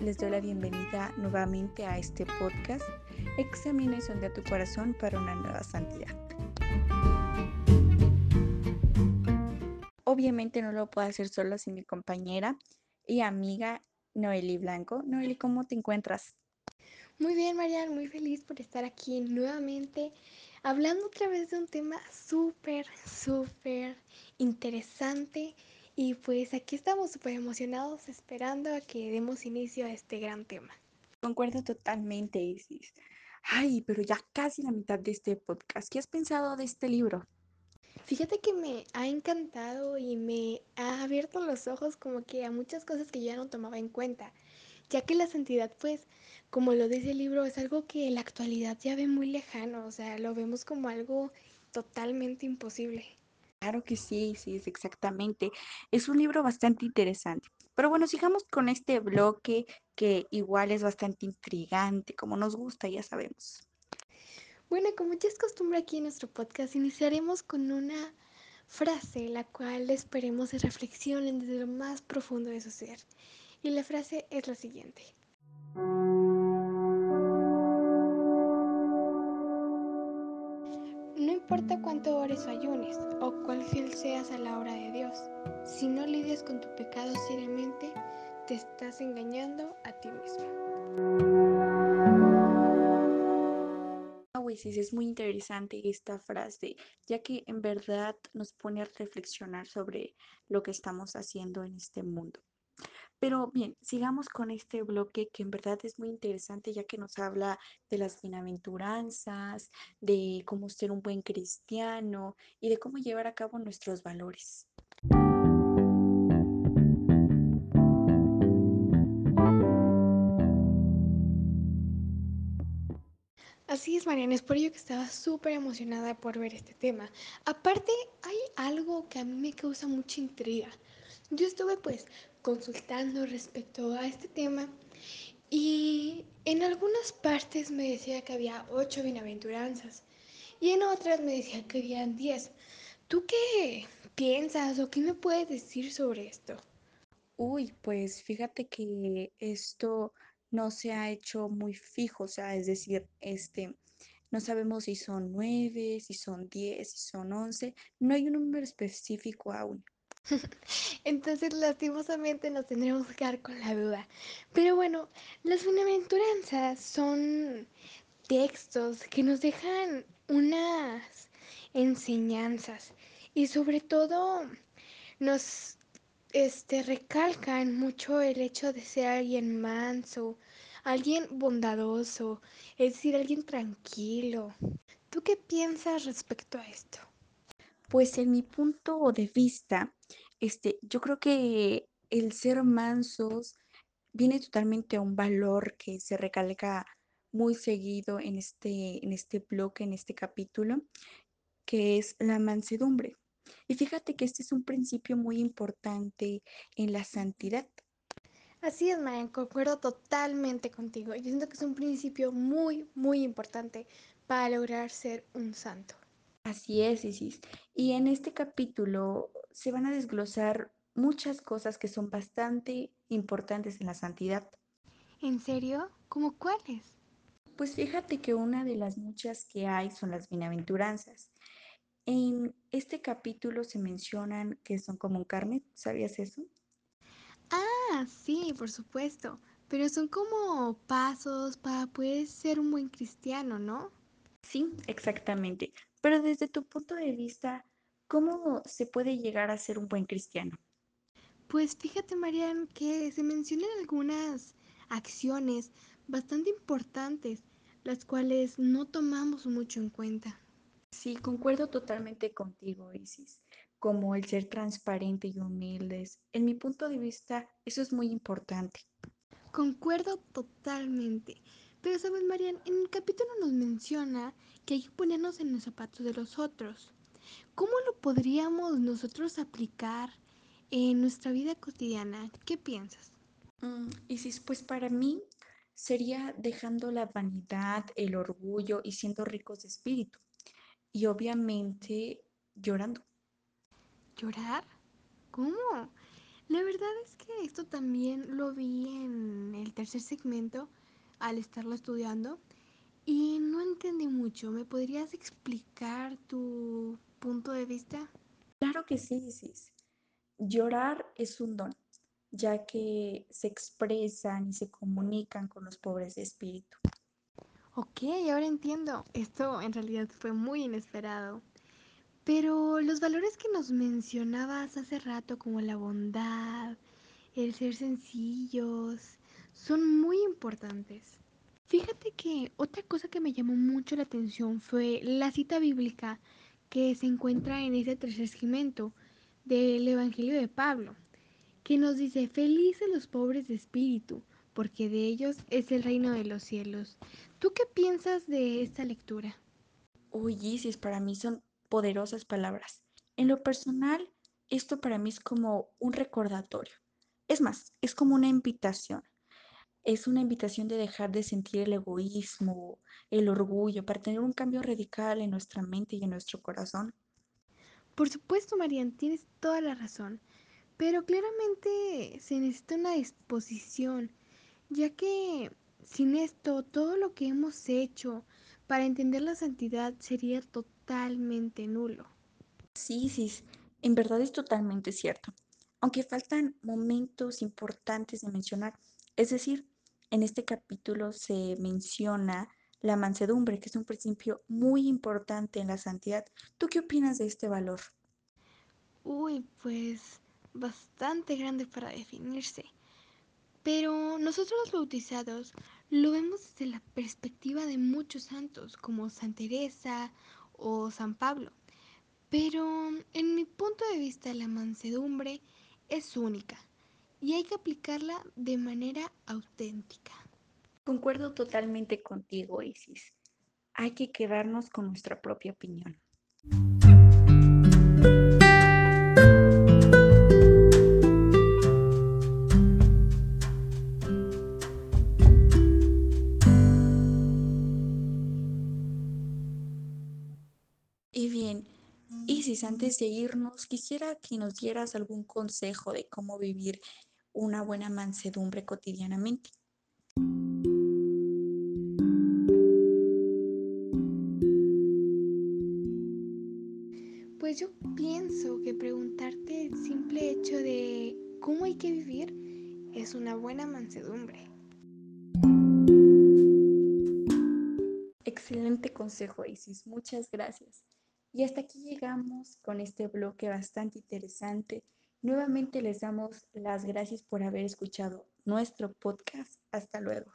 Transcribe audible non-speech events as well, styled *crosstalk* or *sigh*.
Les doy la bienvenida nuevamente a este podcast. Examina y sondea tu corazón para una nueva santidad. Obviamente no lo puedo hacer solo sin mi compañera y amiga Noeli Blanco. Noeli, ¿cómo te encuentras? Muy bien, Marian, muy feliz por estar aquí nuevamente hablando otra vez de un tema súper, súper interesante. Y pues aquí estamos súper emocionados esperando a que demos inicio a este gran tema. Concuerdo totalmente, Isis. Ay, pero ya casi la mitad de este podcast. ¿Qué has pensado de este libro? Fíjate que me ha encantado y me ha abierto los ojos como que a muchas cosas que yo ya no tomaba en cuenta, ya que la santidad pues, como lo dice el libro, es algo que en la actualidad ya ve muy lejano, o sea, lo vemos como algo totalmente imposible. Claro que sí, sí, es exactamente. Es un libro bastante interesante. Pero bueno, sigamos con este bloque que igual es bastante intrigante, como nos gusta, ya sabemos. Bueno, como ya es costumbre aquí en nuestro podcast, iniciaremos con una frase la cual esperemos se reflexionen desde lo más profundo de su ser. Y la frase es la siguiente. Importa cuánto ores o ayunes o cuál fiel seas a la hora de Dios, si no lidias con tu pecado seriamente, te estás engañando a ti mismo. sí, es muy interesante esta frase, ya que en verdad nos pone a reflexionar sobre lo que estamos haciendo en este mundo. Pero bien, sigamos con este bloque que en verdad es muy interesante ya que nos habla de las bienaventuranzas, de cómo ser un buen cristiano y de cómo llevar a cabo nuestros valores. Así es, Mariana, es por ello que estaba súper emocionada por ver este tema. Aparte, hay algo que a mí me causa mucha intriga. Yo estuve pues consultando respecto a este tema y en algunas partes me decía que había ocho bienaventuranzas y en otras me decía que habían diez. ¿Tú qué piensas o qué me puedes decir sobre esto? Uy, pues fíjate que esto no se ha hecho muy fijo, o sea, es decir, este, no sabemos si son nueve, si son diez, si son once, no hay un número específico aún. *laughs* Entonces, lastimosamente nos tendremos que quedar con la duda. Pero bueno, las bienaventuranzas son textos que nos dejan unas enseñanzas y sobre todo nos este, recalcan mucho el hecho de ser alguien manso, alguien bondadoso, es decir, alguien tranquilo. ¿Tú qué piensas respecto a esto? Pues en mi punto de vista, este, yo creo que el ser mansos viene totalmente a un valor que se recalca muy seguido en este, en este bloque, en este capítulo, que es la mansedumbre. Y fíjate que este es un principio muy importante en la santidad. Así es, Marian, concuerdo totalmente contigo. Yo siento que es un principio muy, muy importante para lograr ser un santo. Así es, Isis. Y en este capítulo se van a desglosar muchas cosas que son bastante importantes en la santidad. ¿En serio? ¿Cómo cuáles? Pues fíjate que una de las muchas que hay son las bienaventuranzas. En este capítulo se mencionan que son como un carnet, ¿sabías eso? Ah, sí, por supuesto. Pero son como pasos para poder ser un buen cristiano, ¿no? Sí, exactamente. Pero desde tu punto de vista, ¿cómo se puede llegar a ser un buen cristiano? Pues fíjate, Marian, que se mencionan algunas acciones bastante importantes, las cuales no tomamos mucho en cuenta. Sí, concuerdo totalmente contigo, Isis, como el ser transparente y humildes. En mi punto de vista, eso es muy importante. Concuerdo totalmente. Pero sabes, Marian, en el capítulo nos menciona que hay que ponernos en los zapatos de los otros. ¿Cómo lo podríamos nosotros aplicar en nuestra vida cotidiana? ¿Qué piensas? Mm, Isis, pues para mí sería dejando la vanidad, el orgullo y siendo ricos de espíritu. Y obviamente llorando. ¿Llorar? ¿Cómo? La verdad es que esto también lo vi en el tercer segmento al estarlo estudiando y no entendí mucho. ¿Me podrías explicar tu punto de vista? Claro que sí, Isis. Llorar es un don, ya que se expresan y se comunican con los pobres de espíritu. Ok, ahora entiendo. Esto en realidad fue muy inesperado. Pero los valores que nos mencionabas hace rato, como la bondad, el ser sencillos, son muy importantes. Fíjate que otra cosa que me llamó mucho la atención fue la cita bíblica que se encuentra en ese tercer segmento del Evangelio de Pablo, que nos dice, felices los pobres de espíritu, porque de ellos es el reino de los cielos. ¿Tú qué piensas de esta lectura? Uy, Isis, para mí son poderosas palabras. En lo personal, esto para mí es como un recordatorio. Es más, es como una invitación. Es una invitación de dejar de sentir el egoísmo, el orgullo, para tener un cambio radical en nuestra mente y en nuestro corazón. Por supuesto, Marian, tienes toda la razón, pero claramente se necesita una disposición, ya que sin esto todo lo que hemos hecho para entender la santidad sería totalmente nulo. Sí, sí, en verdad es totalmente cierto. Aunque faltan momentos importantes de mencionar, es decir, en este capítulo se menciona la mansedumbre, que es un principio muy importante en la santidad. ¿Tú qué opinas de este valor? Uy, pues bastante grande para definirse. Pero nosotros los bautizados lo vemos desde la perspectiva de muchos santos, como Santa Teresa o San Pablo. Pero en mi punto de vista la mansedumbre es única y hay que aplicarla de manera auténtica. Concuerdo totalmente contigo, Isis. Hay que quedarnos con nuestra propia opinión. Y bien, Isis, antes de irnos, quisiera que nos dieras algún consejo de cómo vivir una buena mansedumbre cotidianamente. Pues yo pienso que preguntarte el simple hecho de cómo hay que vivir es una buena mansedumbre. Excelente consejo, Isis. Muchas gracias. Y hasta aquí llegamos con este bloque bastante interesante. Nuevamente les damos las gracias por haber escuchado nuestro podcast. Hasta luego.